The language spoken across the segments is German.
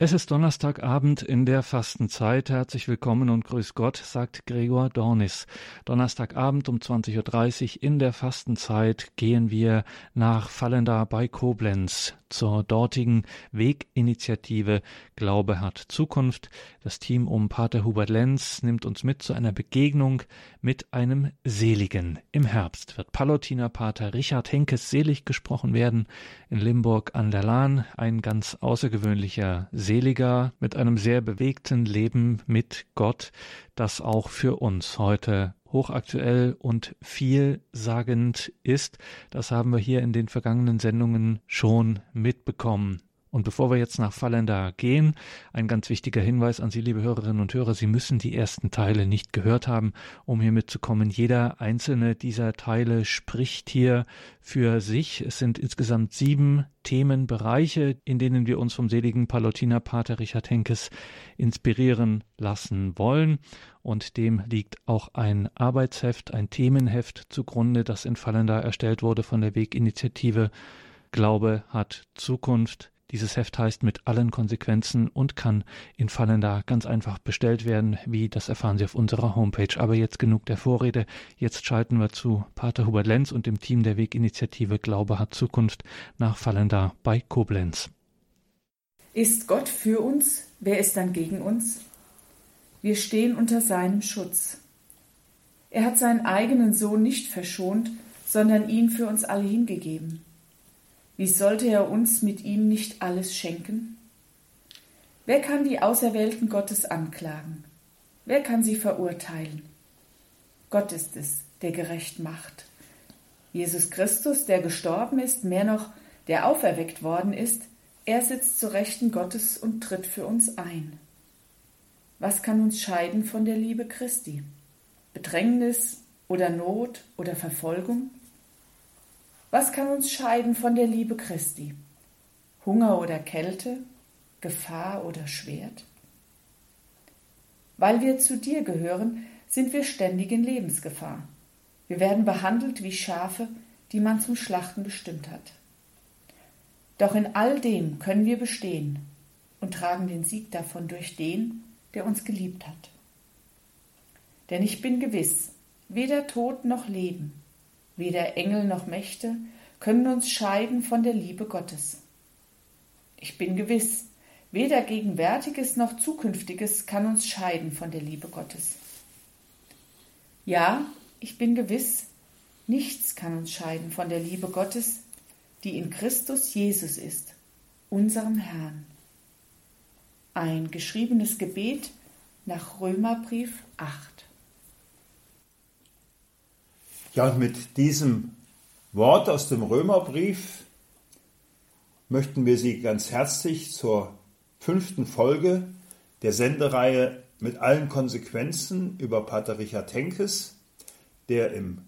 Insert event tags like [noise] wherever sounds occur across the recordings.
Es ist Donnerstagabend in der Fastenzeit. Herzlich willkommen und grüß Gott, sagt Gregor Dornis. Donnerstagabend um 20.30 Uhr in der Fastenzeit gehen wir nach Fallenda bei Koblenz zur dortigen Weginitiative Glaube hat Zukunft. Das Team um Pater Hubert Lenz nimmt uns mit zu einer Begegnung mit einem Seligen. Im Herbst wird Palotiner Pater Richard Henkes selig gesprochen werden in Limburg an der Lahn. Ein ganz außergewöhnlicher Seliger mit einem sehr bewegten Leben mit Gott, das auch für uns heute hochaktuell und vielsagend ist. Das haben wir hier in den vergangenen Sendungen schon mitbekommen. Und bevor wir jetzt nach Fallender gehen, ein ganz wichtiger Hinweis an Sie, liebe Hörerinnen und Hörer, Sie müssen die ersten Teile nicht gehört haben, um hier mitzukommen. Jeder einzelne dieser Teile spricht hier für sich. Es sind insgesamt sieben Themenbereiche, in denen wir uns vom seligen Palutiner Pater Richard Henkes inspirieren lassen wollen. Und dem liegt auch ein Arbeitsheft, ein Themenheft zugrunde, das in Fallender erstellt wurde von der Weginitiative Glaube hat Zukunft. Dieses Heft heißt mit allen Konsequenzen und kann in Fallenda ganz einfach bestellt werden. Wie, das erfahren Sie auf unserer Homepage. Aber jetzt genug der Vorrede. Jetzt schalten wir zu Pater Hubert Lenz und dem Team der Weginitiative Glaube hat Zukunft nach Fallenda bei Koblenz. Ist Gott für uns? Wer ist dann gegen uns? Wir stehen unter seinem Schutz. Er hat seinen eigenen Sohn nicht verschont, sondern ihn für uns alle hingegeben. Wie sollte er uns mit ihm nicht alles schenken? Wer kann die Auserwählten Gottes anklagen? Wer kann sie verurteilen? Gott ist es, der gerecht macht. Jesus Christus, der gestorben ist, mehr noch, der auferweckt worden ist, er sitzt zu Rechten Gottes und tritt für uns ein. Was kann uns scheiden von der Liebe Christi? Bedrängnis oder Not oder Verfolgung? Was kann uns scheiden von der Liebe Christi? Hunger oder Kälte? Gefahr oder Schwert? Weil wir zu dir gehören, sind wir ständig in Lebensgefahr. Wir werden behandelt wie Schafe, die man zum Schlachten bestimmt hat. Doch in all dem können wir bestehen und tragen den Sieg davon durch den, der uns geliebt hat. Denn ich bin gewiss, weder Tod noch Leben, Weder Engel noch Mächte können uns scheiden von der Liebe Gottes. Ich bin gewiss, weder Gegenwärtiges noch Zukünftiges kann uns scheiden von der Liebe Gottes. Ja, ich bin gewiss, nichts kann uns scheiden von der Liebe Gottes, die in Christus Jesus ist, unserem Herrn. Ein geschriebenes Gebet nach Römerbrief 8. Ja, und mit diesem Wort aus dem Römerbrief möchten wir Sie ganz herzlich zur fünften Folge der Sendereihe mit allen Konsequenzen über Pater Richard Henkes, der im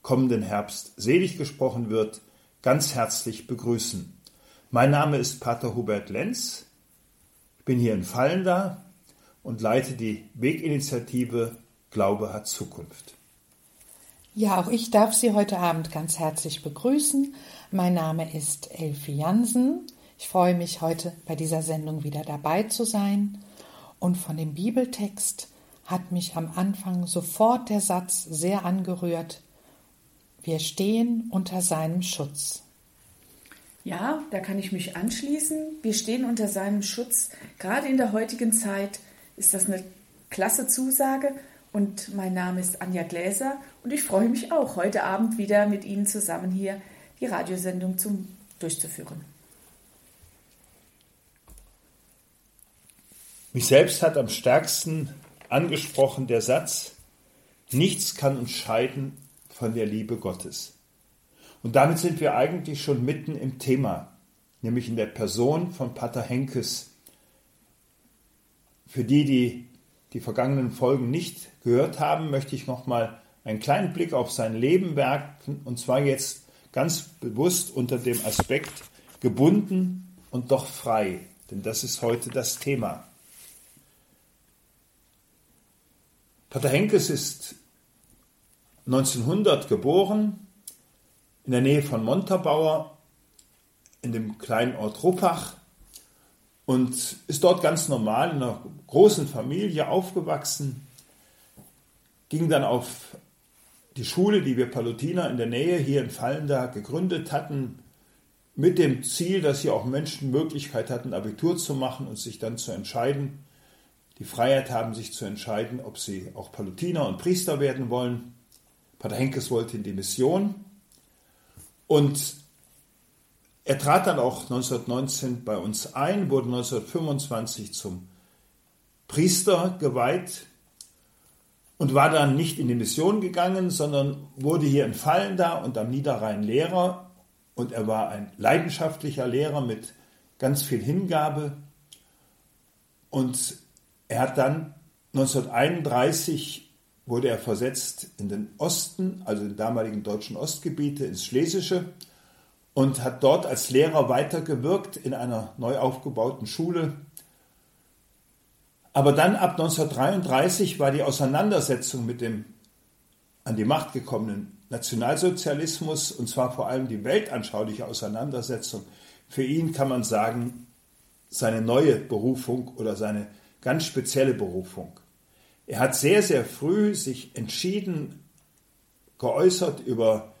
kommenden Herbst selig gesprochen wird, ganz herzlich begrüßen. Mein Name ist Pater Hubert Lenz. Ich bin hier in Fallenda und leite die Weginitiative Glaube hat Zukunft. Ja, auch ich darf Sie heute Abend ganz herzlich begrüßen. Mein Name ist Elfie Jansen. Ich freue mich, heute bei dieser Sendung wieder dabei zu sein. Und von dem Bibeltext hat mich am Anfang sofort der Satz sehr angerührt. Wir stehen unter seinem Schutz. Ja, da kann ich mich anschließen. Wir stehen unter seinem Schutz. Gerade in der heutigen Zeit ist das eine klasse Zusage und mein Name ist Anja Gläser und ich freue mich auch, heute Abend wieder mit Ihnen zusammen hier die Radiosendung zum, durchzuführen. Mich selbst hat am stärksten angesprochen der Satz, nichts kann uns scheiden von der Liebe Gottes. Und damit sind wir eigentlich schon mitten im Thema, nämlich in der Person von Pater Henkes. Für die, die die vergangenen Folgen nicht gehört haben, möchte ich nochmal einen kleinen Blick auf sein Leben werfen und zwar jetzt ganz bewusst unter dem Aspekt gebunden und doch frei, denn das ist heute das Thema. Pater Henkes ist 1900 geboren in der Nähe von Montabaur in dem kleinen Ort Ruppach und ist dort ganz normal in einer großen Familie aufgewachsen, ging dann auf die Schule, die wir Palutiner in der Nähe hier in Fallenda gegründet hatten, mit dem Ziel, dass hier auch Menschen Möglichkeit hatten, Abitur zu machen und sich dann zu entscheiden, die Freiheit haben, sich zu entscheiden, ob sie auch Palutiner und Priester werden wollen. Pater Henkes wollte in die Mission. Und er trat dann auch 1919 bei uns ein, wurde 1925 zum Priester geweiht und war dann nicht in die Mission gegangen, sondern wurde hier in Fallenda und am Niederrhein Lehrer. Und er war ein leidenschaftlicher Lehrer mit ganz viel Hingabe. Und er hat dann 1931 wurde er versetzt in den Osten, also in damaligen deutschen Ostgebiete, ins Schlesische und hat dort als Lehrer weitergewirkt in einer neu aufgebauten Schule. Aber dann ab 1933 war die Auseinandersetzung mit dem an die Macht gekommenen Nationalsozialismus, und zwar vor allem die weltanschauliche Auseinandersetzung, für ihn kann man sagen, seine neue Berufung oder seine ganz spezielle Berufung. Er hat sehr, sehr früh sich entschieden geäußert über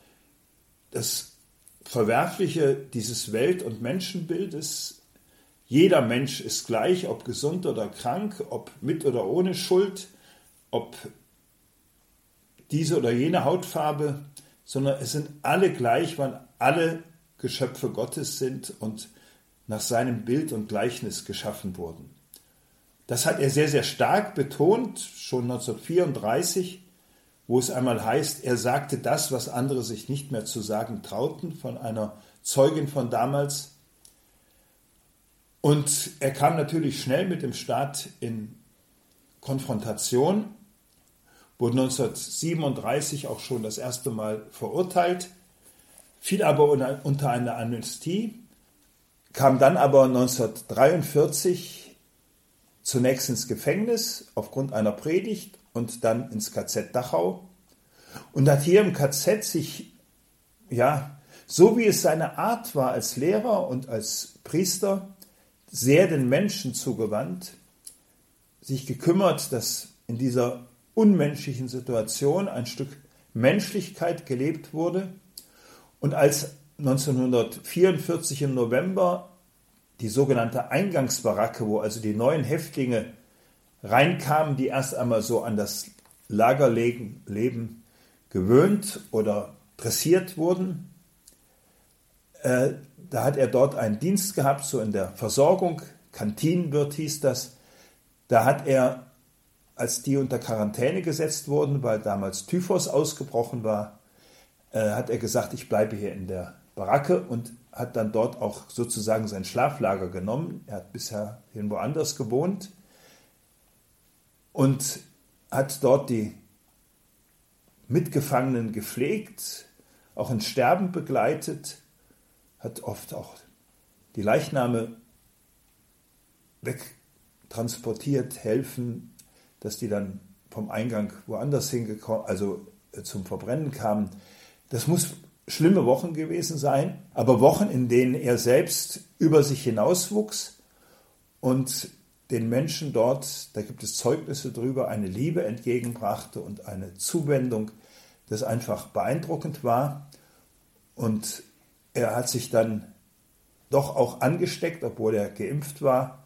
das Verwerfliche dieses Welt- und Menschenbildes. Jeder Mensch ist gleich, ob gesund oder krank, ob mit oder ohne Schuld, ob diese oder jene Hautfarbe, sondern es sind alle gleich, weil alle Geschöpfe Gottes sind und nach seinem Bild und Gleichnis geschaffen wurden. Das hat er sehr, sehr stark betont, schon 1934 wo es einmal heißt, er sagte das, was andere sich nicht mehr zu sagen trauten, von einer Zeugin von damals. Und er kam natürlich schnell mit dem Staat in Konfrontation, wurde 1937 auch schon das erste Mal verurteilt, fiel aber unter eine Amnestie, kam dann aber 1943 zunächst ins Gefängnis aufgrund einer Predigt und dann ins KZ Dachau. Und hat hier im KZ sich, ja, so wie es seine Art war als Lehrer und als Priester, sehr den Menschen zugewandt, sich gekümmert, dass in dieser unmenschlichen Situation ein Stück Menschlichkeit gelebt wurde. Und als 1944 im November die sogenannte Eingangsbaracke, wo also die neuen Häftlinge reinkamen, die erst einmal so an das Lagerleben gewöhnt oder dressiert wurden. Da hat er dort einen Dienst gehabt, so in der Versorgung, Kantinenwirt hieß das. Da hat er, als die unter Quarantäne gesetzt wurden, weil damals Typhus ausgebrochen war, äh, hat er gesagt, ich bleibe hier in der Baracke und hat dann dort auch sozusagen sein Schlaflager genommen. Er hat bisher irgendwo anders gewohnt und hat dort die Mitgefangenen gepflegt, auch ins Sterben begleitet, hat oft auch die Leichname wegtransportiert, helfen, dass die dann vom Eingang woanders hingekommen, also äh, zum Verbrennen kamen. Das muss schlimme Wochen gewesen sein, aber Wochen, in denen er selbst über sich hinauswuchs und den Menschen dort, da gibt es Zeugnisse darüber, eine Liebe entgegenbrachte und eine Zuwendung, das einfach beeindruckend war. Und er hat sich dann doch auch angesteckt, obwohl er geimpft war,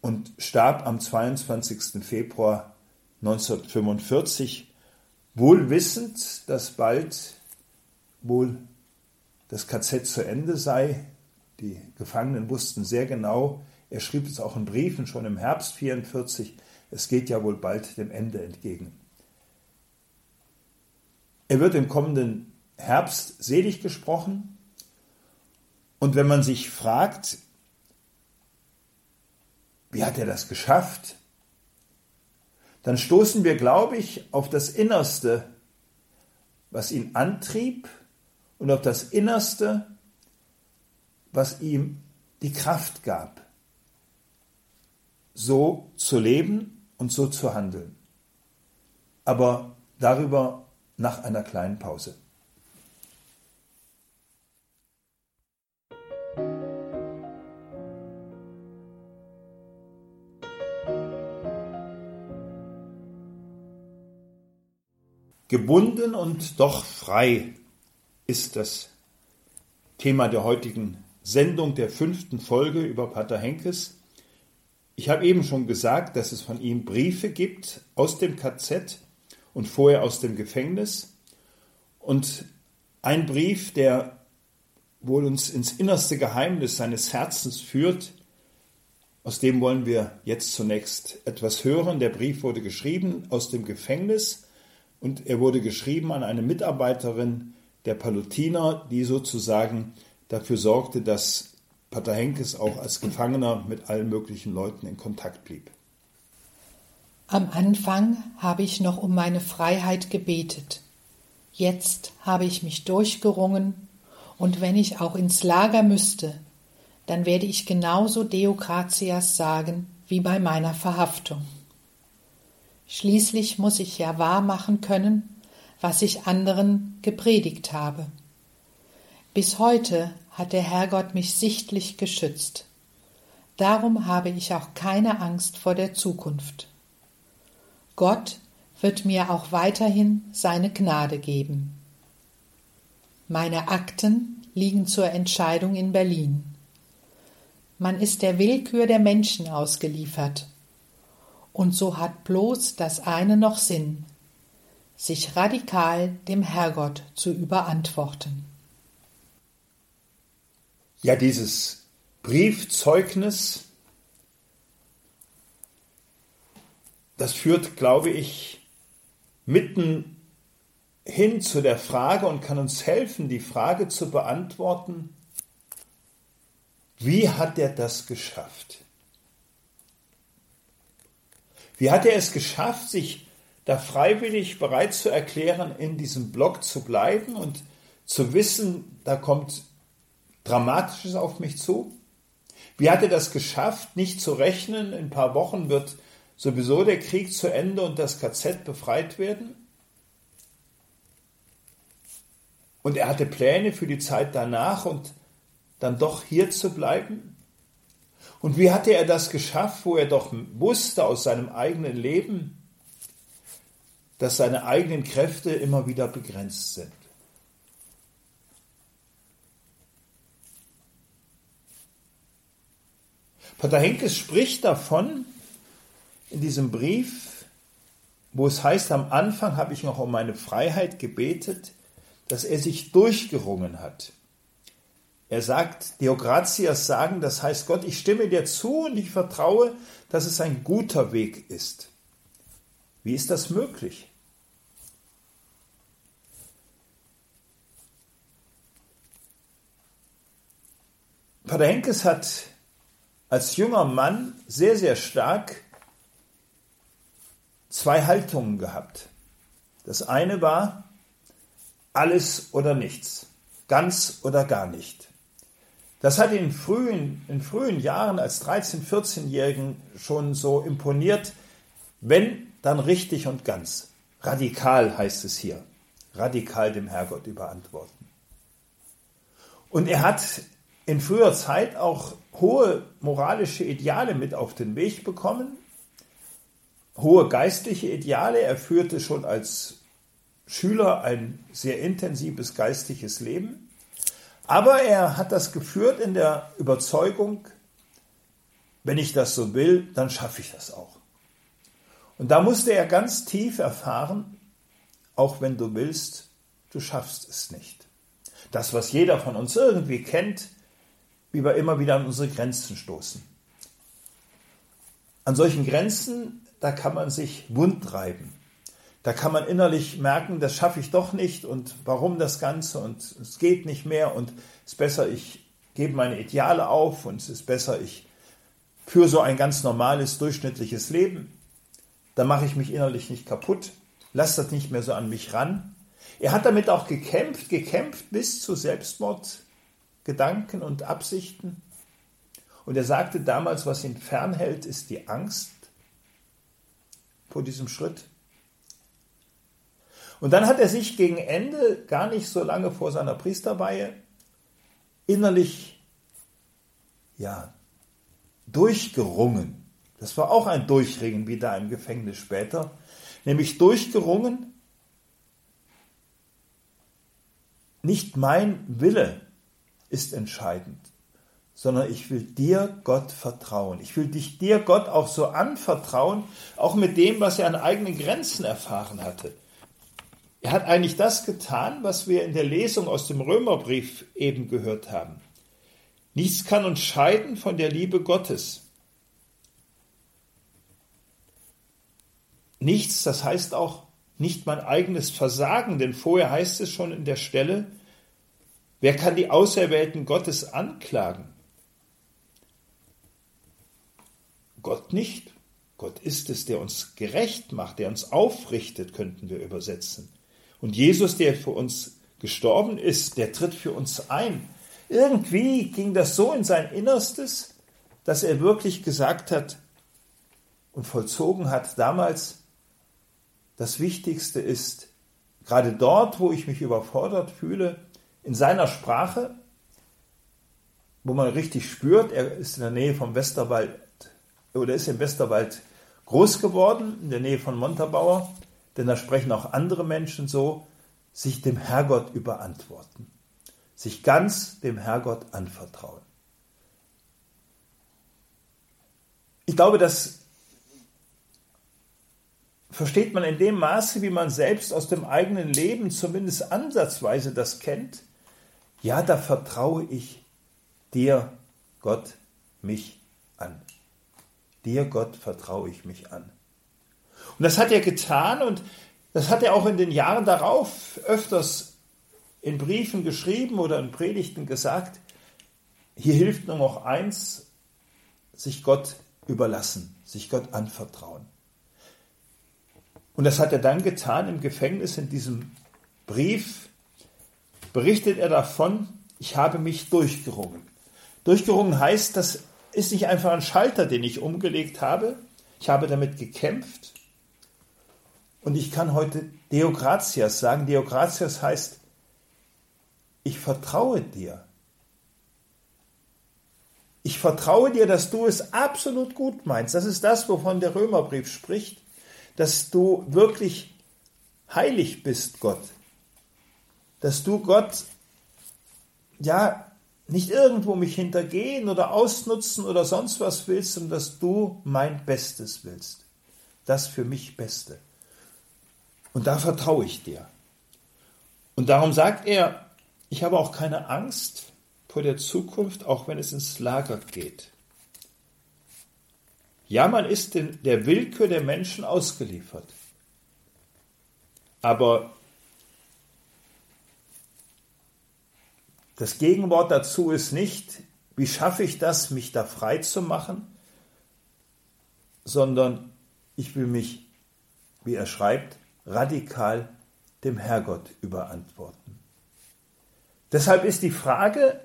und starb am 22. Februar 1945, wohl wissend, dass bald wohl das KZ zu Ende sei. Die Gefangenen wussten sehr genau, er schrieb es auch in Briefen schon im Herbst 44, es geht ja wohl bald dem Ende entgegen. Er wird im kommenden Herbst selig gesprochen. Und wenn man sich fragt, wie hat er das geschafft, dann stoßen wir, glaube ich, auf das Innerste, was ihn antrieb und auf das Innerste, was ihm die Kraft gab so zu leben und so zu handeln. Aber darüber nach einer kleinen Pause. Gebunden und doch frei ist das Thema der heutigen Sendung der fünften Folge über Pater Henkes. Ich habe eben schon gesagt, dass es von ihm Briefe gibt aus dem KZ und vorher aus dem Gefängnis. Und ein Brief, der wohl uns ins innerste Geheimnis seines Herzens führt, aus dem wollen wir jetzt zunächst etwas hören. Der Brief wurde geschrieben aus dem Gefängnis und er wurde geschrieben an eine Mitarbeiterin der Palutiner, die sozusagen dafür sorgte, dass Pater Henkes auch als Gefangener mit allen möglichen Leuten in Kontakt blieb. Am Anfang habe ich noch um meine Freiheit gebetet. Jetzt habe ich mich durchgerungen, und wenn ich auch ins Lager müsste, dann werde ich genauso Deokratias sagen wie bei meiner Verhaftung. Schließlich muss ich ja wahr machen können, was ich anderen gepredigt habe. Bis heute hat der Herrgott mich sichtlich geschützt. Darum habe ich auch keine Angst vor der Zukunft. Gott wird mir auch weiterhin seine Gnade geben. Meine Akten liegen zur Entscheidung in Berlin. Man ist der Willkür der Menschen ausgeliefert und so hat bloß das eine noch Sinn, sich radikal dem Herrgott zu überantworten. Ja, dieses Briefzeugnis, das führt, glaube ich, mitten hin zu der Frage und kann uns helfen, die Frage zu beantworten, wie hat er das geschafft? Wie hat er es geschafft, sich da freiwillig bereit zu erklären, in diesem Block zu bleiben und zu wissen, da kommt Dramatisches auf mich zu? Wie hat er das geschafft, nicht zu rechnen, in ein paar Wochen wird sowieso der Krieg zu Ende und das KZ befreit werden? Und er hatte Pläne für die Zeit danach und dann doch hier zu bleiben? Und wie hatte er das geschafft, wo er doch wusste aus seinem eigenen Leben, dass seine eigenen Kräfte immer wieder begrenzt sind? Pater Henkes spricht davon in diesem Brief, wo es heißt, am Anfang habe ich noch um meine Freiheit gebetet, dass er sich durchgerungen hat. Er sagt, Deogratias sagen, das heißt Gott, ich stimme dir zu und ich vertraue, dass es ein guter Weg ist. Wie ist das möglich? Pater Henkes hat als junger Mann sehr, sehr stark zwei Haltungen gehabt. Das eine war alles oder nichts, ganz oder gar nicht. Das hat ihn in frühen, in frühen Jahren als 13-, 14-Jährigen schon so imponiert, wenn, dann richtig und ganz. Radikal heißt es hier. Radikal dem Herrgott überantworten. Und er hat in früher Zeit auch hohe moralische Ideale mit auf den Weg bekommen, hohe geistliche Ideale. Er führte schon als Schüler ein sehr intensives geistliches Leben. Aber er hat das geführt in der Überzeugung, wenn ich das so will, dann schaffe ich das auch. Und da musste er ganz tief erfahren, auch wenn du willst, du schaffst es nicht. Das, was jeder von uns irgendwie kennt, wie wir immer wieder an unsere Grenzen stoßen. An solchen Grenzen, da kann man sich wund reiben. Da kann man innerlich merken, das schaffe ich doch nicht und warum das Ganze und es geht nicht mehr und es ist besser, ich gebe meine Ideale auf und es ist besser, ich führe so ein ganz normales, durchschnittliches Leben. Da mache ich mich innerlich nicht kaputt, lasse das nicht mehr so an mich ran. Er hat damit auch gekämpft, gekämpft bis zu Selbstmord, Gedanken und Absichten. Und er sagte damals, was ihn fernhält, ist die Angst vor diesem Schritt. Und dann hat er sich gegen Ende, gar nicht so lange vor seiner Priesterweihe, innerlich, ja, durchgerungen. Das war auch ein Durchringen, wie da im Gefängnis später, nämlich durchgerungen, nicht mein Wille ist entscheidend, sondern ich will dir, Gott, vertrauen. Ich will dich dir, Gott, auch so anvertrauen, auch mit dem, was er an eigenen Grenzen erfahren hatte. Er hat eigentlich das getan, was wir in der Lesung aus dem Römerbrief eben gehört haben. Nichts kann uns scheiden von der Liebe Gottes. Nichts, das heißt auch nicht mein eigenes Versagen, denn vorher heißt es schon in der Stelle, wer kann die Auserwählten Gottes anklagen? Gott nicht. Gott ist es, der uns gerecht macht, der uns aufrichtet, könnten wir übersetzen. Und Jesus, der für uns gestorben ist, der tritt für uns ein. Irgendwie ging das so in sein Innerstes, dass er wirklich gesagt hat und vollzogen hat damals, das Wichtigste ist, gerade dort, wo ich mich überfordert fühle, in seiner Sprache, wo man richtig spürt, er ist in der Nähe vom Westerwald oder ist im Westerwald groß geworden, in der Nähe von Montabaur, denn da sprechen auch andere Menschen so, sich dem Herrgott überantworten, sich ganz dem Herrgott anvertrauen. Ich glaube, das versteht man in dem Maße, wie man selbst aus dem eigenen Leben zumindest ansatzweise das kennt. Ja, da vertraue ich dir, Gott, mich an. Dir, Gott, vertraue ich mich an. Und das hat er getan und das hat er auch in den Jahren darauf öfters in Briefen geschrieben oder in Predigten gesagt. Hier hilft nur noch eins, sich Gott überlassen, sich Gott anvertrauen. Und das hat er dann getan im Gefängnis in diesem Brief. Berichtet er davon, ich habe mich durchgerungen. Durchgerungen heißt, das ist nicht einfach ein Schalter, den ich umgelegt habe. Ich habe damit gekämpft. Und ich kann heute Deo gratias sagen. Deo gratias heißt, ich vertraue dir. Ich vertraue dir, dass du es absolut gut meinst. Das ist das, wovon der Römerbrief spricht, dass du wirklich heilig bist, Gott. Dass du Gott, ja, nicht irgendwo mich hintergehen oder ausnutzen oder sonst was willst, sondern dass du mein Bestes willst. Das für mich Beste. Und da vertraue ich dir. Und darum sagt er, ich habe auch keine Angst vor der Zukunft, auch wenn es ins Lager geht. Ja, man ist der Willkür der Menschen ausgeliefert. Aber Das Gegenwort dazu ist nicht, wie schaffe ich das, mich da frei zu machen, sondern ich will mich, wie er schreibt, radikal dem Herrgott überantworten. Deshalb ist die Frage,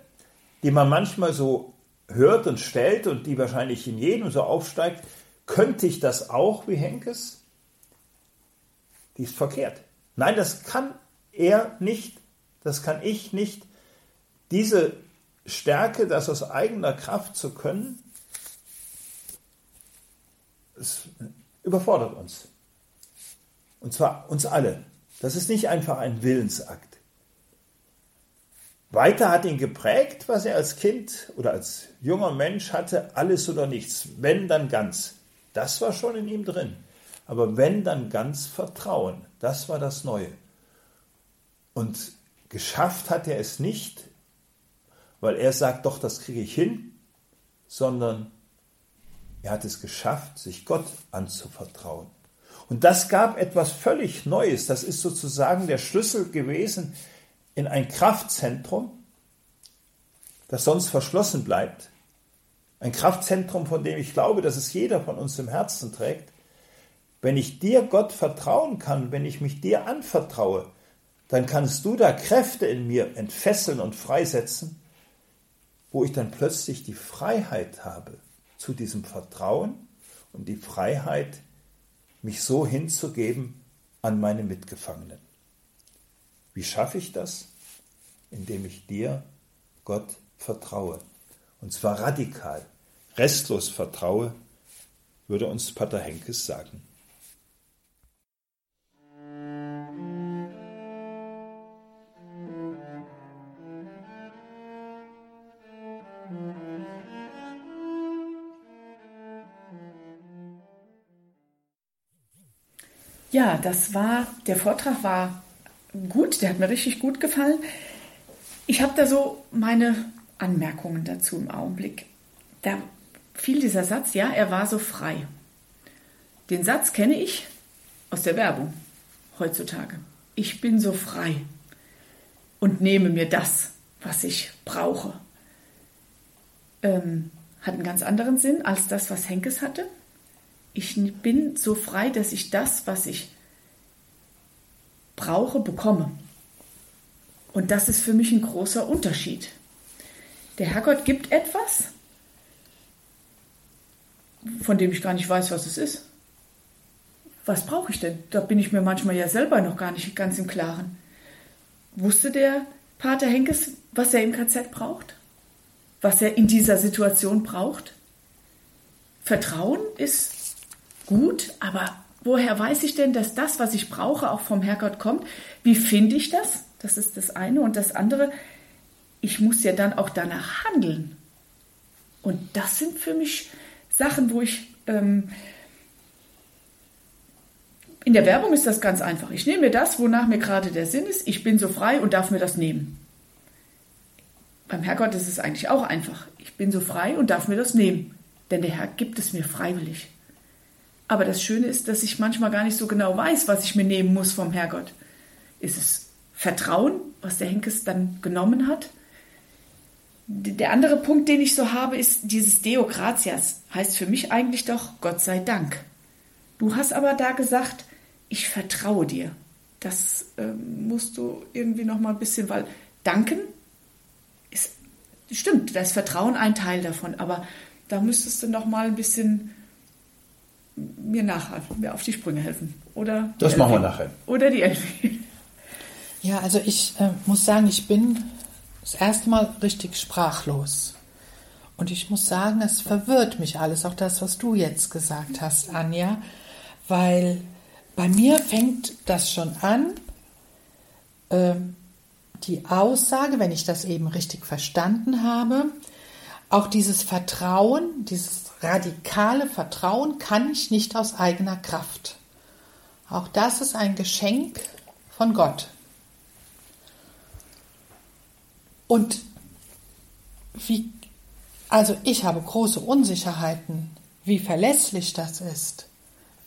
die man manchmal so hört und stellt und die wahrscheinlich in jedem so aufsteigt, könnte ich das auch wie Henkes? Die ist verkehrt. Nein, das kann er nicht, das kann ich nicht, diese Stärke, das aus eigener Kraft zu können, überfordert uns. Und zwar uns alle. Das ist nicht einfach ein Willensakt. Weiter hat ihn geprägt, was er als Kind oder als junger Mensch hatte, alles oder nichts, wenn dann ganz. Das war schon in ihm drin. Aber wenn dann ganz Vertrauen, das war das Neue. Und geschafft hat er es nicht, weil er sagt, doch, das kriege ich hin, sondern er hat es geschafft, sich Gott anzuvertrauen. Und das gab etwas völlig Neues. Das ist sozusagen der Schlüssel gewesen in ein Kraftzentrum, das sonst verschlossen bleibt. Ein Kraftzentrum, von dem ich glaube, dass es jeder von uns im Herzen trägt. Wenn ich dir, Gott, vertrauen kann, wenn ich mich dir anvertraue, dann kannst du da Kräfte in mir entfesseln und freisetzen, wo ich dann plötzlich die Freiheit habe zu diesem Vertrauen und die Freiheit, mich so hinzugeben an meine Mitgefangenen. Wie schaffe ich das? Indem ich dir, Gott, vertraue. Und zwar radikal, restlos vertraue, würde uns Pater Henkes sagen. Ja, das war, der Vortrag war gut, der hat mir richtig gut gefallen. Ich habe da so meine Anmerkungen dazu im Augenblick. Da fiel dieser Satz, ja, er war so frei. Den Satz kenne ich aus der Werbung heutzutage. Ich bin so frei und nehme mir das, was ich brauche. Ähm, hat einen ganz anderen Sinn als das, was Henkes hatte. Ich bin so frei, dass ich das, was ich brauche, bekomme. Und das ist für mich ein großer Unterschied. Der Herrgott gibt etwas, von dem ich gar nicht weiß, was es ist. Was brauche ich denn? Da bin ich mir manchmal ja selber noch gar nicht ganz im Klaren. Wusste der Pater Henkes, was er im KZ braucht? Was er in dieser Situation braucht? Vertrauen ist gut, aber woher weiß ich denn, dass das, was ich brauche, auch vom Herrgott kommt? Wie finde ich das? Das ist das eine. Und das andere, ich muss ja dann auch danach handeln. Und das sind für mich Sachen, wo ich... Ähm, in der Werbung ist das ganz einfach. Ich nehme mir das, wonach mir gerade der Sinn ist. Ich bin so frei und darf mir das nehmen. Beim Herrgott ist es eigentlich auch einfach. Ich bin so frei und darf mir das nehmen. Denn der Herr gibt es mir freiwillig. Aber das Schöne ist, dass ich manchmal gar nicht so genau weiß, was ich mir nehmen muss vom Herrgott. Ist es Vertrauen, was der Henkes dann genommen hat? Der andere Punkt, den ich so habe, ist dieses Deo gratias. Heißt für mich eigentlich doch Gott sei Dank. Du hast aber da gesagt, ich vertraue dir. Das äh, musst du irgendwie noch mal ein bisschen, weil danken ist stimmt, da ist Vertrauen ein Teil davon, aber da müsstest du noch mal ein bisschen mir nachhelfen, mir auf die Sprünge helfen. Oder das machen wir nachher. Oder die Elfie. [laughs] Ja, also ich äh, muss sagen, ich bin das erste Mal richtig sprachlos. Und ich muss sagen, es verwirrt mich alles, auch das, was du jetzt gesagt hast, Anja, weil bei mir fängt das schon an, äh, die Aussage, wenn ich das eben richtig verstanden habe, auch dieses Vertrauen, dieses radikale Vertrauen kann ich nicht aus eigener Kraft. Auch das ist ein Geschenk von Gott. Und wie, also ich habe große Unsicherheiten, wie verlässlich das ist,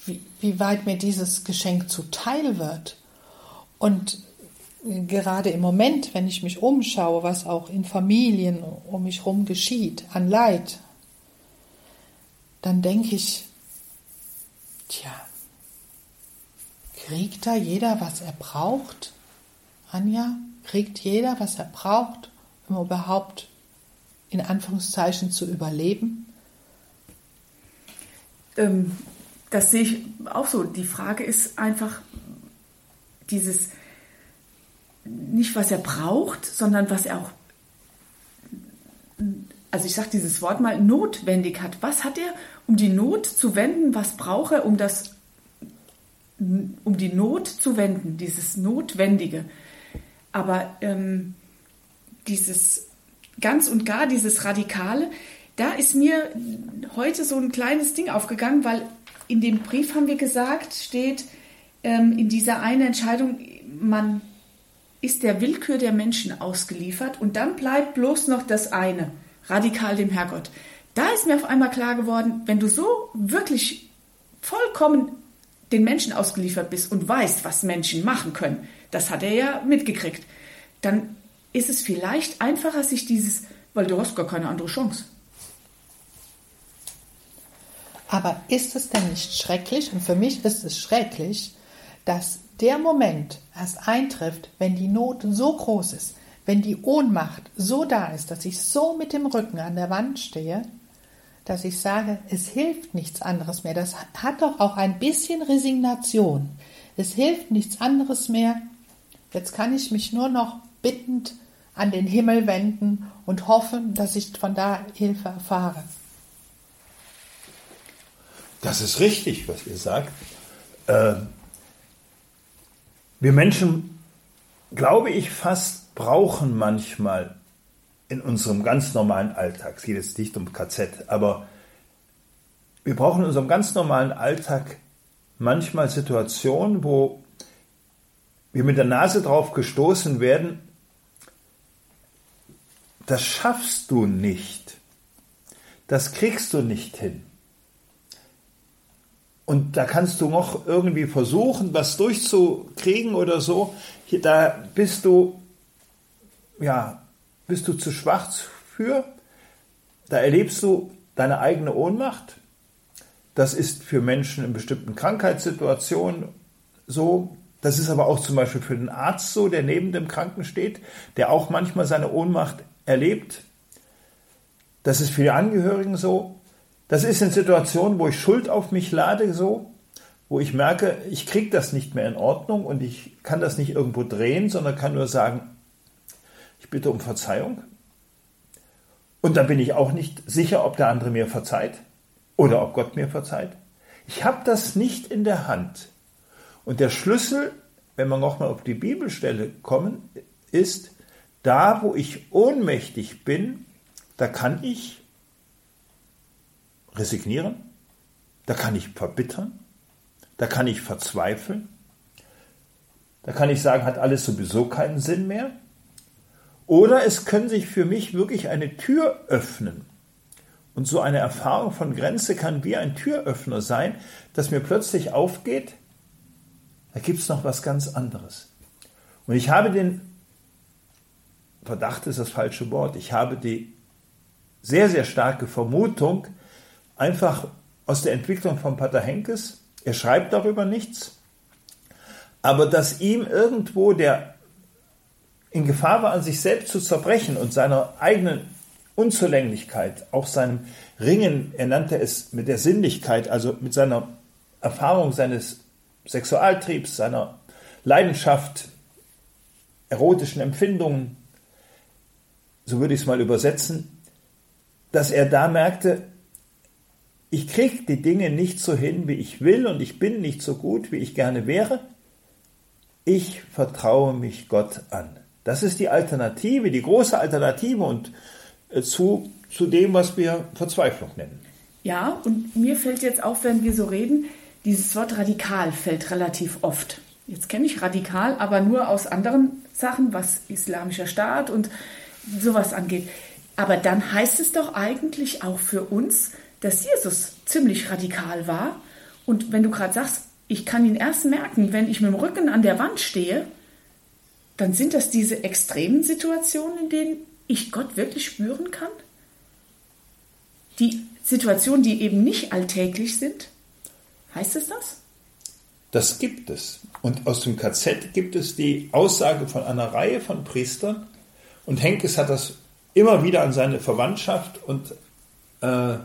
wie, wie weit mir dieses Geschenk zuteil wird. Und gerade im Moment, wenn ich mich umschaue, was auch in Familien um mich herum geschieht, an Leid, dann denke ich, tja, kriegt da jeder, was er braucht? Anja, kriegt jeder, was er braucht, um überhaupt in Anführungszeichen zu überleben? Ähm, das sehe ich auch so. Die Frage ist einfach dieses, nicht was er braucht, sondern was er auch also ich sage dieses Wort mal, notwendig hat. Was hat er, um die Not zu wenden? Was braucht er, um das, um die Not zu wenden? Dieses Notwendige. Aber ähm, dieses ganz und gar, dieses Radikale, da ist mir heute so ein kleines Ding aufgegangen, weil in dem Brief haben wir gesagt, steht ähm, in dieser einen Entscheidung, man ist der Willkür der Menschen ausgeliefert und dann bleibt bloß noch das eine radikal dem Herrgott. Da ist mir auf einmal klar geworden, wenn du so wirklich vollkommen den Menschen ausgeliefert bist und weißt, was Menschen machen können, das hat er ja mitgekriegt, dann ist es vielleicht einfacher, sich dieses, weil du hast gar keine andere Chance. Aber ist es denn nicht schrecklich, und für mich ist es schrecklich, dass der Moment erst eintrifft, wenn die Not so groß ist, wenn die Ohnmacht so da ist, dass ich so mit dem Rücken an der Wand stehe, dass ich sage, es hilft nichts anderes mehr. Das hat doch auch ein bisschen Resignation. Es hilft nichts anderes mehr. Jetzt kann ich mich nur noch bittend an den Himmel wenden und hoffen, dass ich von da Hilfe erfahre. Das ist richtig, was ihr sagt. Äh, wir Menschen, glaube ich, fast brauchen manchmal in unserem ganz normalen Alltag, es geht jetzt nicht um KZ, aber wir brauchen in unserem ganz normalen Alltag manchmal Situationen, wo wir mit der Nase drauf gestoßen werden, das schaffst du nicht. Das kriegst du nicht hin. Und da kannst du noch irgendwie versuchen, was durchzukriegen oder so. Da bist du, ja, bist du zu schwach für. Da erlebst du deine eigene Ohnmacht. Das ist für Menschen in bestimmten Krankheitssituationen so. Das ist aber auch zum Beispiel für den Arzt so, der neben dem Kranken steht, der auch manchmal seine Ohnmacht erlebt. Das ist für die Angehörigen so. Das ist in Situationen, wo ich Schuld auf mich lade, so, wo ich merke, ich kriege das nicht mehr in Ordnung und ich kann das nicht irgendwo drehen, sondern kann nur sagen, ich bitte um Verzeihung. Und dann bin ich auch nicht sicher, ob der andere mir verzeiht oder ob Gott mir verzeiht. Ich habe das nicht in der Hand. Und der Schlüssel, wenn wir nochmal auf die Bibelstelle kommen, ist, da wo ich ohnmächtig bin, da kann ich resignieren, da kann ich verbittern, da kann ich verzweifeln, da kann ich sagen, hat alles sowieso keinen Sinn mehr. Oder es können sich für mich wirklich eine Tür öffnen. Und so eine Erfahrung von Grenze kann wie ein Türöffner sein, dass mir plötzlich aufgeht, da gibt es noch was ganz anderes. Und ich habe den, Verdacht ist das falsche Wort, ich habe die sehr, sehr starke Vermutung, einfach aus der Entwicklung von Pater Henkes, er schreibt darüber nichts, aber dass ihm irgendwo der in Gefahr war, an sich selbst zu zerbrechen und seiner eigenen Unzulänglichkeit, auch seinem Ringen, er nannte es mit der Sinnlichkeit, also mit seiner Erfahrung seines Sexualtriebs, seiner Leidenschaft, erotischen Empfindungen, so würde ich es mal übersetzen, dass er da merkte, ich kriege die Dinge nicht so hin, wie ich will und ich bin nicht so gut, wie ich gerne wäre. Ich vertraue mich Gott an. Das ist die Alternative, die große Alternative und äh, zu, zu dem, was wir Verzweiflung nennen. Ja, und mir fällt jetzt auf, wenn wir so reden, dieses Wort radikal fällt relativ oft. Jetzt kenne ich radikal, aber nur aus anderen Sachen, was islamischer Staat und sowas angeht. Aber dann heißt es doch eigentlich auch für uns, dass Jesus ziemlich radikal war. Und wenn du gerade sagst, ich kann ihn erst merken, wenn ich mit dem Rücken an der Wand stehe, dann sind das diese extremen Situationen, in denen ich Gott wirklich spüren kann? Die Situationen, die eben nicht alltäglich sind? Heißt es das? Das gibt es. Und aus dem KZ gibt es die Aussage von einer Reihe von Priestern. Und Henkes hat das immer wieder an seine Verwandtschaft und äh,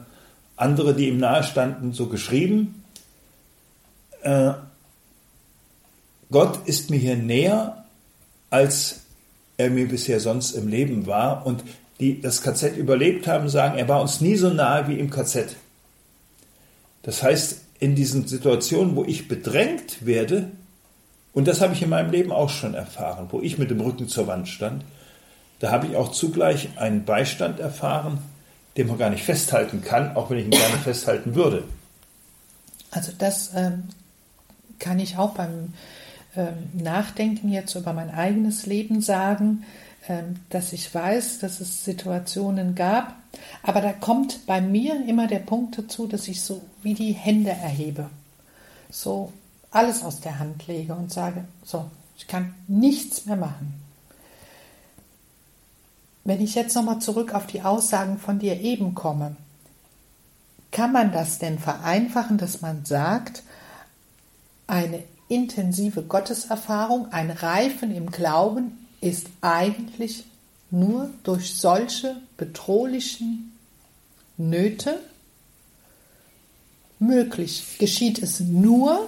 andere, die ihm nahestanden, so geschrieben. Äh, Gott ist mir hier näher, als er mir bisher sonst im Leben war. Und die das KZ überlebt haben, sagen, er war uns nie so nahe wie im KZ. Das heißt, in diesen Situationen, wo ich bedrängt werde, und das habe ich in meinem Leben auch schon erfahren, wo ich mit dem Rücken zur Wand stand, da habe ich auch zugleich einen Beistand erfahren, den man gar nicht festhalten kann, auch wenn ich ihn gerne festhalten würde. Also das ähm, kann ich auch beim Nachdenken jetzt über mein eigenes Leben sagen, ähm, dass ich weiß, dass es Situationen gab, aber da kommt bei mir immer der Punkt dazu, dass ich so wie die Hände erhebe, so alles aus der Hand lege und sage, so, ich kann nichts mehr machen. Wenn ich jetzt nochmal zurück auf die Aussagen von dir eben komme, kann man das denn vereinfachen, dass man sagt, eine intensive Gotteserfahrung, ein Reifen im Glauben ist eigentlich nur durch solche bedrohlichen Nöte möglich. Geschieht es nur,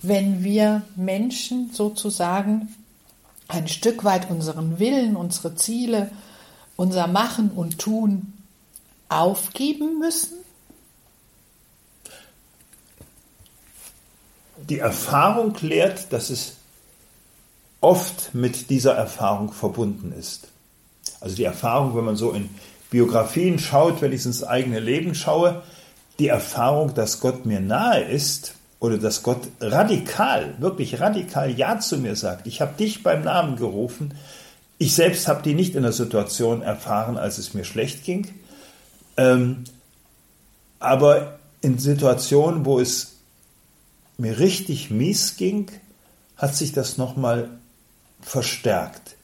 wenn wir Menschen sozusagen ein Stück weit unseren Willen, unsere Ziele, unser Machen und Tun aufgeben müssen? Die Erfahrung lehrt, dass es oft mit dieser Erfahrung verbunden ist. Also die Erfahrung, wenn man so in Biografien schaut, wenn ich ins eigene Leben schaue, die Erfahrung, dass Gott mir nahe ist oder dass Gott radikal, wirklich radikal Ja zu mir sagt. Ich habe dich beim Namen gerufen. Ich selbst habe die nicht in der Situation erfahren, als es mir schlecht ging. Ähm, aber in Situationen, wo es mir richtig mies ging, hat sich das nochmal verstärkt.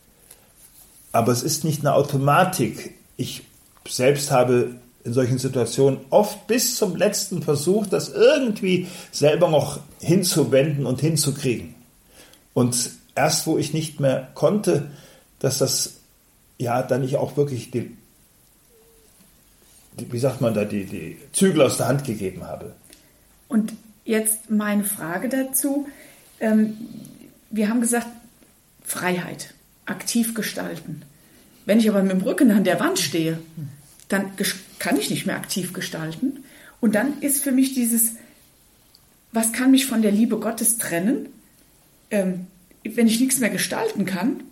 Aber es ist nicht eine Automatik. Ich selbst habe in solchen Situationen oft bis zum letzten versucht, das irgendwie selber noch hinzuwenden und hinzukriegen. Und erst wo ich nicht mehr konnte, dass das ja dann ich auch wirklich die, die wie sagt man da, die, die Zügel aus der Hand gegeben habe. Und jetzt meine Frage dazu. Ähm, wir haben gesagt, Freiheit, aktiv gestalten. Wenn ich aber mit dem Rücken an der Wand stehe, dann kann ich nicht mehr aktiv gestalten. Und dann ist für mich dieses, was kann mich von der Liebe Gottes trennen? Ähm, wenn ich nichts mehr gestalten kann,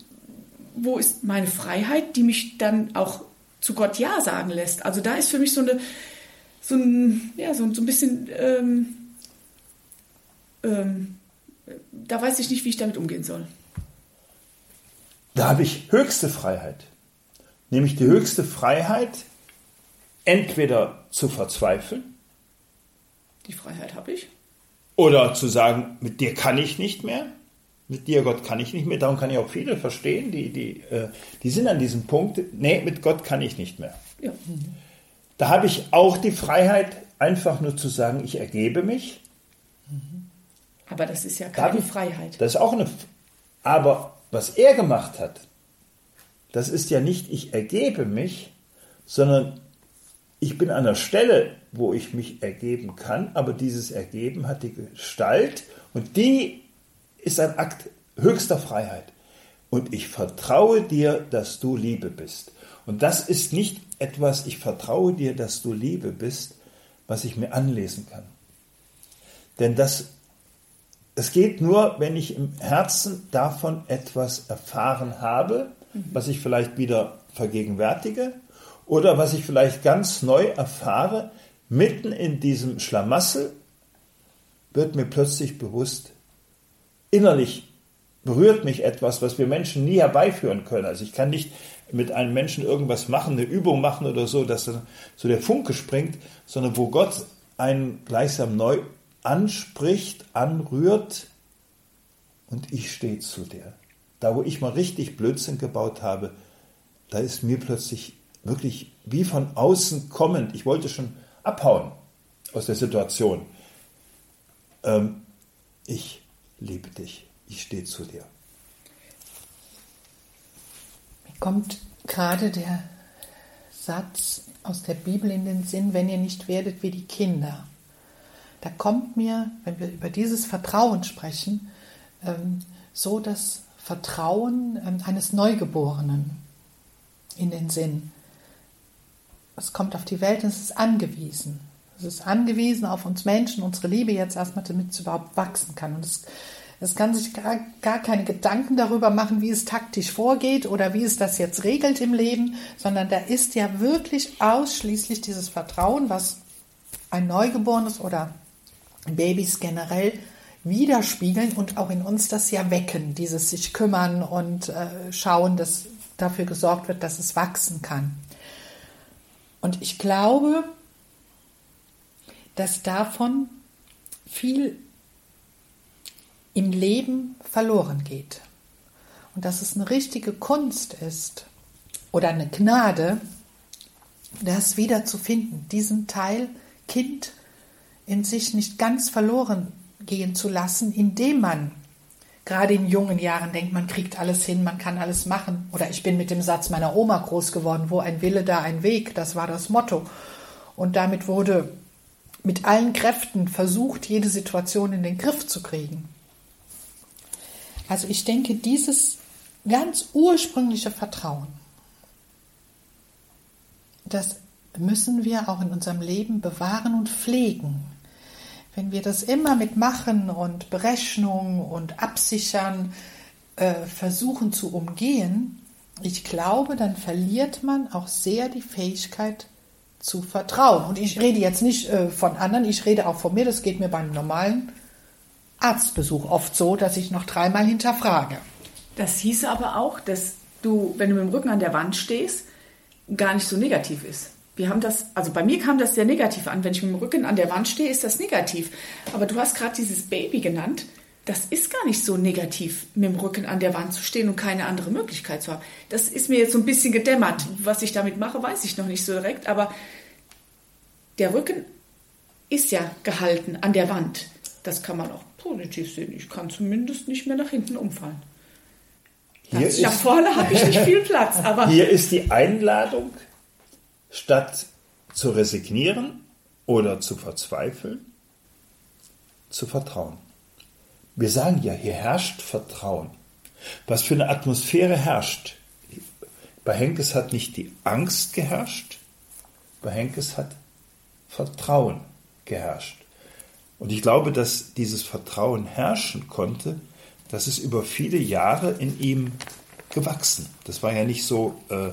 wo ist meine Freiheit, die mich dann auch zu Gott Ja sagen lässt? Also da ist für mich so eine, so ein, ja, so, so ein bisschen, ähm, ähm, da weiß ich nicht, wie ich damit umgehen soll. Da habe ich höchste Freiheit. Nämlich die höchste Freiheit, entweder zu verzweifeln. Die Freiheit habe ich. Oder zu sagen, mit dir kann ich nicht mehr. Mit dir, Gott, kann ich nicht mehr. Darum kann ich auch viele verstehen, die, die, äh, die sind an diesem Punkt, nee, mit Gott kann ich nicht mehr. Ja. Da habe ich auch die Freiheit, einfach nur zu sagen, ich ergebe mich. Aber das ist ja keine ich, Freiheit. Das ist auch eine. Aber was er gemacht hat, das ist ja nicht, ich ergebe mich, sondern ich bin an der Stelle, wo ich mich ergeben kann, aber dieses Ergeben hat die Gestalt und die ist ein Akt höchster Freiheit. Und ich vertraue dir, dass du Liebe bist. Und das ist nicht etwas, ich vertraue dir, dass du Liebe bist, was ich mir anlesen kann. Denn das, es geht nur, wenn ich im Herzen davon etwas erfahren habe, was ich vielleicht wieder vergegenwärtige oder was ich vielleicht ganz neu erfahre, mitten in diesem Schlamassel wird mir plötzlich bewusst, innerlich berührt mich etwas, was wir Menschen nie herbeiführen können. Also ich kann nicht mit einem Menschen irgendwas machen, eine Übung machen oder so, dass so der Funke springt, sondern wo Gott einen gleichsam neu anspricht, anrührt und ich stehe zu dir. Da, wo ich mal richtig Blödsinn gebaut habe, da ist mir plötzlich wirklich wie von außen kommend, ich wollte schon abhauen aus der Situation. Ähm, ich liebe dich, ich stehe zu dir. Mir kommt gerade der Satz aus der Bibel in den Sinn, wenn ihr nicht werdet wie die Kinder. Da kommt mir, wenn wir über dieses Vertrauen sprechen, ähm, so das Vertrauen ähm, eines Neugeborenen in den Sinn es kommt auf die Welt und es ist angewiesen. Es ist angewiesen auf uns Menschen, unsere Liebe jetzt erstmal, damit es überhaupt wachsen kann. Und es, es kann sich gar, gar keine Gedanken darüber machen, wie es taktisch vorgeht oder wie es das jetzt regelt im Leben, sondern da ist ja wirklich ausschließlich dieses Vertrauen, was ein Neugeborenes oder Babys generell widerspiegeln und auch in uns das ja wecken, dieses sich kümmern und äh, schauen, dass dafür gesorgt wird, dass es wachsen kann. Und ich glaube, dass davon viel im Leben verloren geht. Und dass es eine richtige Kunst ist oder eine Gnade, das wieder zu finden, diesen Teil Kind in sich nicht ganz verloren gehen zu lassen, indem man gerade in jungen Jahren denkt, man kriegt alles hin, man kann alles machen. Oder ich bin mit dem Satz meiner Oma groß geworden, wo ein Wille, da ein Weg, das war das Motto. Und damit wurde mit allen Kräften versucht, jede Situation in den Griff zu kriegen. Also ich denke, dieses ganz ursprüngliche Vertrauen, das müssen wir auch in unserem Leben bewahren und pflegen. Wenn wir das immer mit Machen und Berechnung und Absichern äh, versuchen zu umgehen, ich glaube, dann verliert man auch sehr die Fähigkeit zu vertrauen. Und ich rede jetzt nicht äh, von anderen, ich rede auch von mir, das geht mir beim normalen Arztbesuch oft so, dass ich noch dreimal hinterfrage. Das hieße aber auch, dass du, wenn du mit dem Rücken an der Wand stehst, gar nicht so negativ ist. Wir haben das, also bei mir kam das sehr negativ an. Wenn ich mit dem Rücken an der Wand stehe, ist das negativ. Aber du hast gerade dieses Baby genannt. Das ist gar nicht so negativ, mit dem Rücken an der Wand zu stehen und keine andere Möglichkeit zu haben. Das ist mir jetzt so ein bisschen gedämmert. Was ich damit mache, weiß ich noch nicht so direkt. Aber der Rücken ist ja gehalten an der Wand. Das kann man auch positiv sehen. Ich kann zumindest nicht mehr nach hinten umfallen. Hier Nach vorne habe ich nicht viel Platz, [laughs] aber Hier ist die Einladung, statt zu resignieren oder zu verzweifeln, zu vertrauen. Wir sagen ja, hier herrscht Vertrauen. Was für eine Atmosphäre herrscht. Bei Henkes hat nicht die Angst geherrscht, bei Henkes hat Vertrauen geherrscht. Und ich glaube, dass dieses Vertrauen herrschen konnte, das ist über viele Jahre in ihm gewachsen. Das war ja nicht so, äh,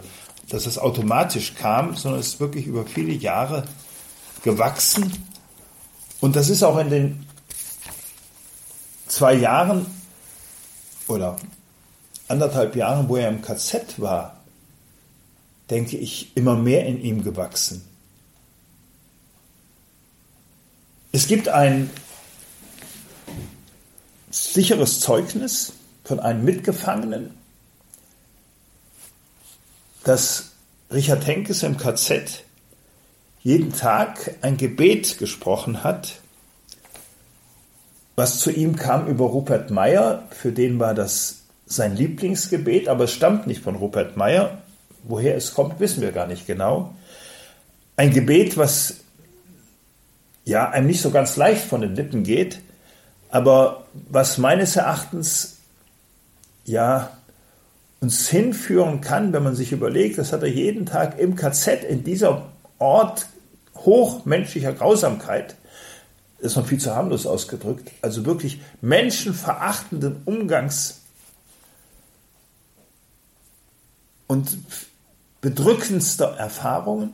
dass es automatisch kam, sondern es ist wirklich über viele Jahre gewachsen. Und das ist auch in den zwei Jahren oder anderthalb Jahren, wo er im KZ war, denke ich, immer mehr in ihm gewachsen. Es gibt ein sicheres Zeugnis von einem Mitgefangenen, dass Richard Henkes im KZ jeden Tag ein Gebet gesprochen hat, was zu ihm kam über Rupert Meyer, für den war das sein Lieblingsgebet, aber es stammt nicht von Rupert Meyer. Woher es kommt, wissen wir gar nicht genau. Ein Gebet, was ja einem nicht so ganz leicht von den Lippen geht, aber was meines Erachtens ja uns hinführen kann, wenn man sich überlegt, das hat er jeden Tag im KZ in dieser Ort hochmenschlicher Grausamkeit, das ist noch viel zu harmlos ausgedrückt, also wirklich menschenverachtenden Umgangs und bedrückendster Erfahrungen,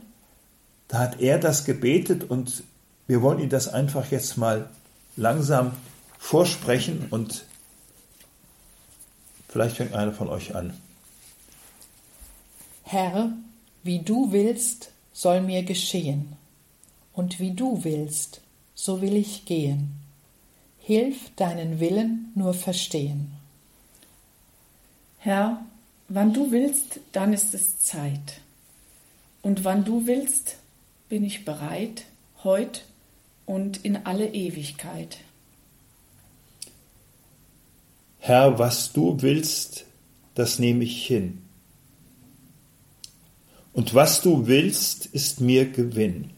da hat er das gebetet und wir wollen ihn das einfach jetzt mal langsam vorsprechen und vielleicht fängt einer von euch an. Herr, wie du willst, soll mir geschehen, und wie du willst, so will ich gehen. Hilf deinen Willen nur verstehen. Herr, wann du willst, dann ist es Zeit. Und wann du willst, bin ich bereit, heut und in alle Ewigkeit. Herr, was du willst, das nehme ich hin. Und was du willst, ist mir Gewinn.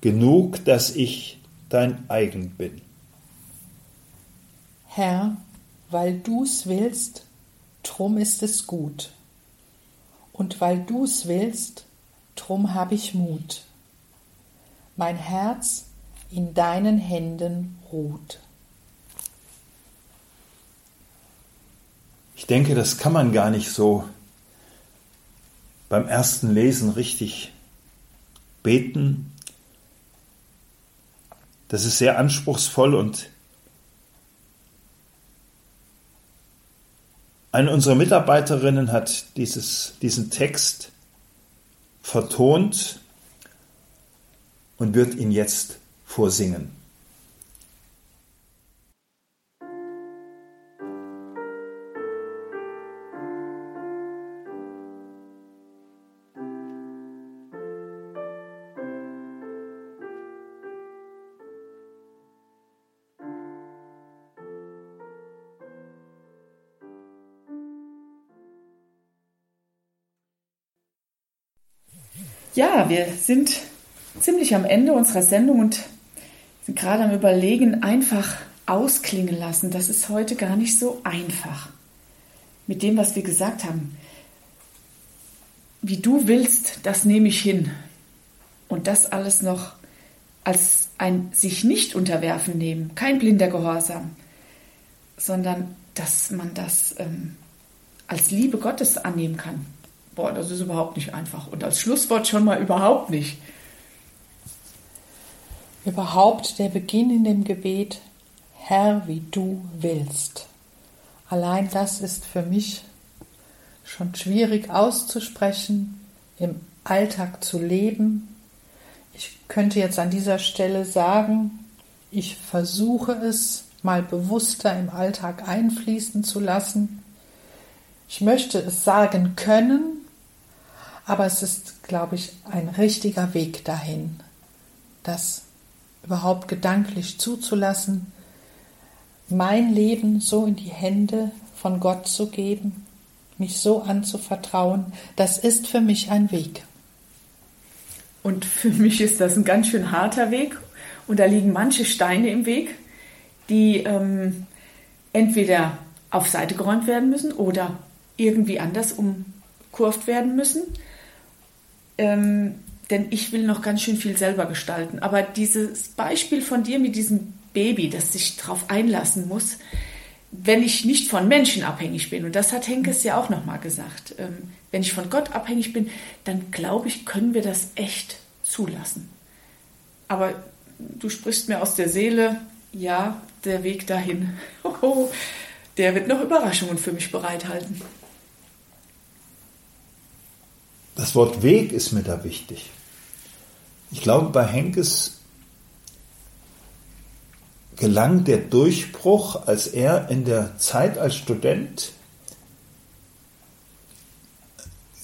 Genug, dass ich dein eigen bin. Herr, weil du's willst, drum ist es gut. Und weil du's willst, drum hab ich Mut. Mein Herz in deinen Händen ruht. Ich denke, das kann man gar nicht so beim ersten Lesen richtig beten. Das ist sehr anspruchsvoll und eine unserer Mitarbeiterinnen hat dieses, diesen Text vertont und wird ihn jetzt vorsingen. Wir sind ziemlich am Ende unserer Sendung und sind gerade am Überlegen, einfach ausklingen lassen. Das ist heute gar nicht so einfach. Mit dem, was wir gesagt haben. Wie du willst, das nehme ich hin. Und das alles noch als ein sich nicht unterwerfen nehmen, kein blinder Gehorsam, sondern dass man das ähm, als Liebe Gottes annehmen kann. Boah, das ist überhaupt nicht einfach. Und als Schlusswort schon mal überhaupt nicht. Überhaupt der Beginn in dem Gebet, Herr, wie du willst. Allein das ist für mich schon schwierig auszusprechen, im Alltag zu leben. Ich könnte jetzt an dieser Stelle sagen, ich versuche es mal bewusster im Alltag einfließen zu lassen. Ich möchte es sagen können, aber es ist, glaube ich, ein richtiger Weg dahin, das überhaupt gedanklich zuzulassen, mein Leben so in die Hände von Gott zu geben, mich so anzuvertrauen, das ist für mich ein Weg. Und für mich ist das ein ganz schön harter Weg und da liegen manche Steine im Weg, die ähm, entweder auf Seite geräumt werden müssen oder irgendwie anders umkurvt werden müssen. Ähm, denn ich will noch ganz schön viel selber gestalten. Aber dieses Beispiel von dir mit diesem Baby, das sich darauf einlassen muss, wenn ich nicht von Menschen abhängig bin, und das hat Henkes ja auch nochmal gesagt, ähm, wenn ich von Gott abhängig bin, dann glaube ich, können wir das echt zulassen. Aber du sprichst mir aus der Seele, ja, der Weg dahin, [laughs] der wird noch Überraschungen für mich bereithalten. Das Wort Weg ist mir da wichtig. Ich glaube, bei Henkes gelang der Durchbruch, als er in der Zeit als Student,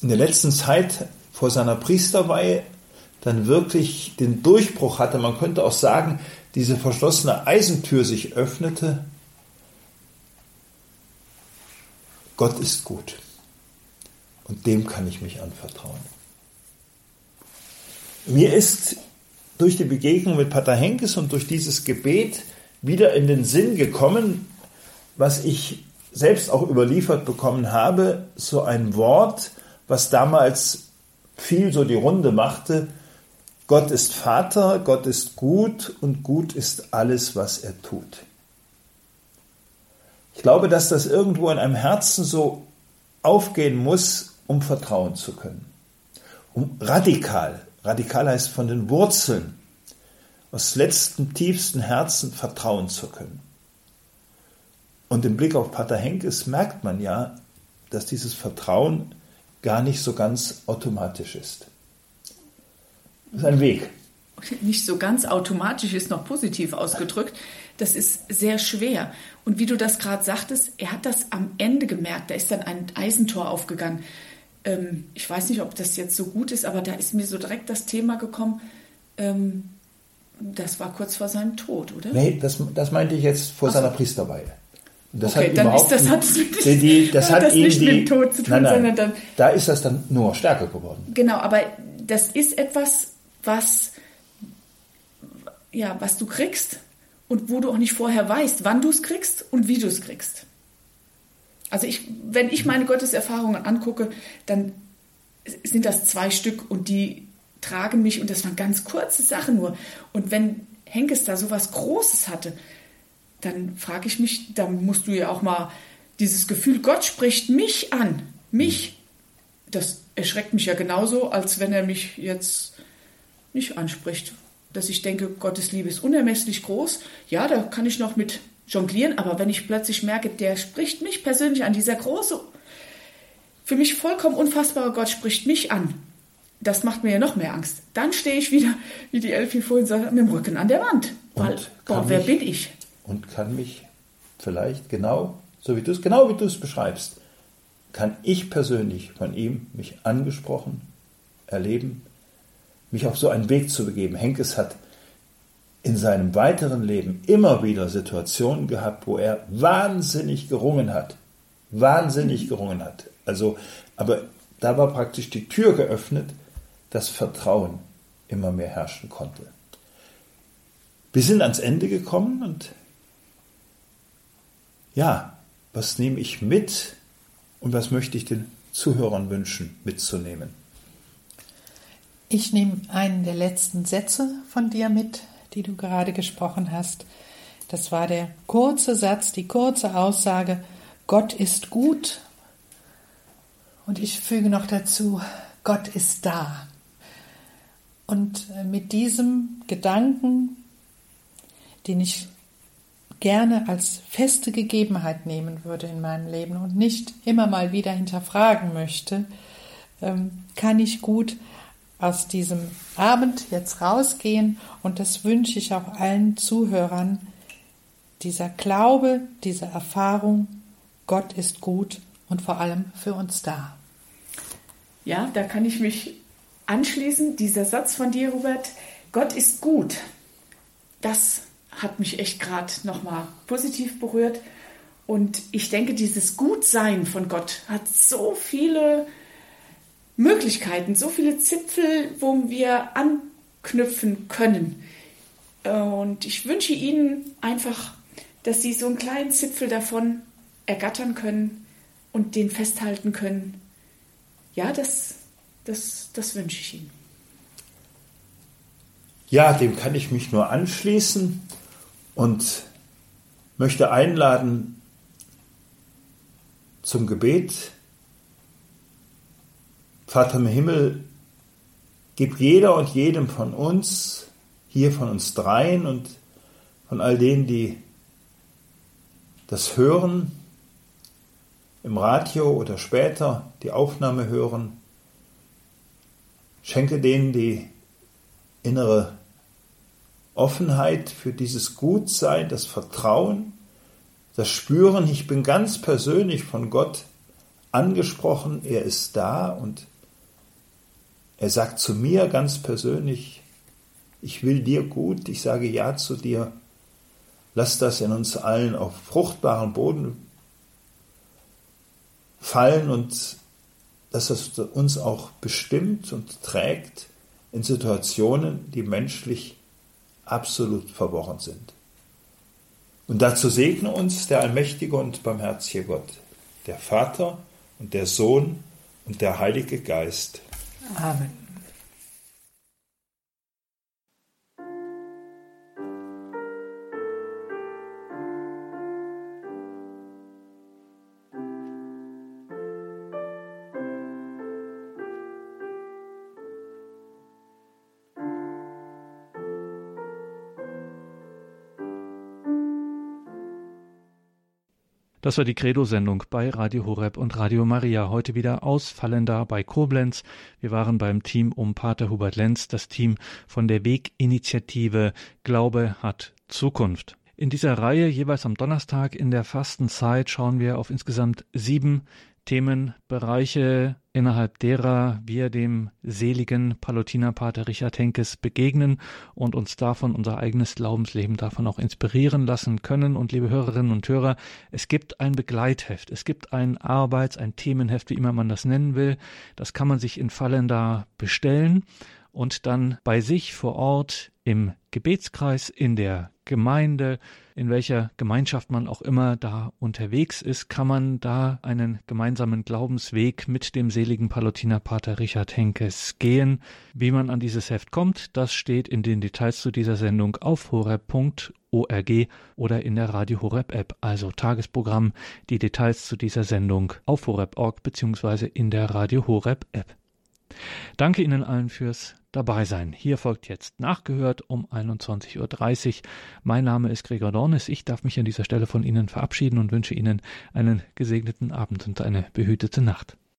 in der letzten Zeit vor seiner Priesterweihe, dann wirklich den Durchbruch hatte. Man könnte auch sagen, diese verschlossene Eisentür sich öffnete. Gott ist gut. Und dem kann ich mich anvertrauen. Mir ist durch die Begegnung mit Pater Henkes und durch dieses Gebet wieder in den Sinn gekommen, was ich selbst auch überliefert bekommen habe, so ein Wort, was damals viel so die Runde machte, Gott ist Vater, Gott ist gut und gut ist alles, was er tut. Ich glaube, dass das irgendwo in einem Herzen so aufgehen muss, um vertrauen zu können. Um radikal Radikal heißt von den Wurzeln, aus letztem, tiefsten Herzen vertrauen zu können. Und im Blick auf Pater Henkes merkt man ja, dass dieses Vertrauen gar nicht so ganz automatisch ist. Das ist ein Weg. Nicht so ganz automatisch ist noch positiv ausgedrückt. Das ist sehr schwer. Und wie du das gerade sagtest, er hat das am Ende gemerkt. Da ist dann ein Eisentor aufgegangen ähm, ich weiß nicht, ob das jetzt so gut ist, aber da ist mir so direkt das Thema gekommen, ähm, das war kurz vor seinem Tod, oder? Nee, das, das meinte ich jetzt vor Ach seiner Priesterweihe. Das okay, hat dann ist das, hat nicht, die, das [laughs] hat das nicht die, mit dem Tod zu tun, nein, nein, sondern dann. Da ist das dann nur stärker geworden. Genau, aber das ist etwas, was, ja, was du kriegst und wo du auch nicht vorher weißt, wann du es kriegst und wie du es kriegst. Also ich, wenn ich meine Gotteserfahrungen angucke, dann sind das zwei Stück und die tragen mich und das waren ganz kurze Sachen nur. Und wenn Henkes da so was Großes hatte, dann frage ich mich, dann musst du ja auch mal dieses Gefühl, Gott spricht mich an, mich. Das erschreckt mich ja genauso, als wenn er mich jetzt nicht anspricht. Dass ich denke, Gottes Liebe ist unermesslich groß. Ja, da kann ich noch mit jonglieren, aber wenn ich plötzlich merke, der spricht mich persönlich an, dieser große, für mich vollkommen unfassbare Gott spricht mich an, das macht mir ja noch mehr Angst. Dann stehe ich wieder, wie die Elfie vorhin sagte, mit dem Rücken an der Wand. Weil, boah, wer mich, bin ich? Und kann mich vielleicht genau, so wie du es, genau wie du es beschreibst, kann ich persönlich von ihm mich angesprochen erleben, mich auf so einen Weg zu begeben. Henkes hat in seinem weiteren Leben immer wieder Situationen gehabt, wo er wahnsinnig gerungen hat. Wahnsinnig gerungen hat. Also, aber da war praktisch die Tür geöffnet, dass Vertrauen immer mehr herrschen konnte. Wir sind ans Ende gekommen und ja, was nehme ich mit und was möchte ich den Zuhörern wünschen mitzunehmen? Ich nehme einen der letzten Sätze von dir mit, die du gerade gesprochen hast. Das war der kurze Satz, die kurze Aussage, Gott ist gut. Und ich füge noch dazu, Gott ist da. Und äh, mit diesem Gedanken, den ich gerne als feste Gegebenheit nehmen würde in meinem Leben und nicht immer mal wieder hinterfragen möchte, ähm, kann ich gut aus diesem Abend jetzt rausgehen und das wünsche ich auch allen Zuhörern. Dieser Glaube, diese Erfahrung, Gott ist gut und vor allem für uns da. Ja, da kann ich mich anschließen. Dieser Satz von dir, Robert, Gott ist gut. Das hat mich echt gerade nochmal positiv berührt. Und ich denke, dieses Gutsein von Gott hat so viele Möglichkeiten, so viele Zipfel, wo wir anknüpfen können. Und ich wünsche Ihnen einfach, dass Sie so einen kleinen Zipfel davon ergattern können und den festhalten können. Ja, das, das, das wünsche ich Ihnen. Ja, dem kann ich mich nur anschließen und möchte einladen zum Gebet Vater im Himmel, gib jeder und jedem von uns, hier von uns dreien und von all denen, die das hören, im Radio oder später die Aufnahme hören, schenke denen die innere Offenheit für dieses Gutsein, das Vertrauen, das Spüren, ich bin ganz persönlich von Gott angesprochen, er ist da und er sagt zu mir ganz persönlich, ich will dir gut, ich sage Ja zu dir. Lass das in uns allen auf fruchtbaren Boden fallen und dass es uns auch bestimmt und trägt in Situationen, die menschlich absolut verworren sind. Und dazu segne uns der allmächtige und barmherzige Gott, der Vater und der Sohn und der Heilige Geist. Amen. Das war die Credo-Sendung bei Radio Horeb und Radio Maria. Heute wieder ausfallender bei Koblenz. Wir waren beim Team um Pater Hubert Lenz, das Team von der Weginitiative Glaube hat Zukunft. In dieser Reihe jeweils am Donnerstag in der Fastenzeit schauen wir auf insgesamt sieben Themenbereiche, innerhalb derer wir dem seligen Palutinerpater Richard Henkes begegnen und uns davon unser eigenes Glaubensleben davon auch inspirieren lassen können. Und liebe Hörerinnen und Hörer, es gibt ein Begleitheft, es gibt ein Arbeits-, ein Themenheft, wie immer man das nennen will. Das kann man sich in Fallender bestellen und dann bei sich vor Ort im Gebetskreis, in der Gemeinde, in welcher Gemeinschaft man auch immer da unterwegs ist, kann man da einen gemeinsamen Glaubensweg mit dem seligen Palutinerpater Richard Henkes gehen. Wie man an dieses Heft kommt, das steht in den Details zu dieser Sendung auf horeb.org oder in der Radio Horeb App, also Tagesprogramm, die Details zu dieser Sendung auf horeb.org bzw. in der Radio Horeb App. Danke Ihnen allen fürs dabei sein. Hier folgt jetzt nachgehört um 21.30 Uhr. Mein Name ist Gregor Dornis. Ich darf mich an dieser Stelle von Ihnen verabschieden und wünsche Ihnen einen gesegneten Abend und eine behütete Nacht.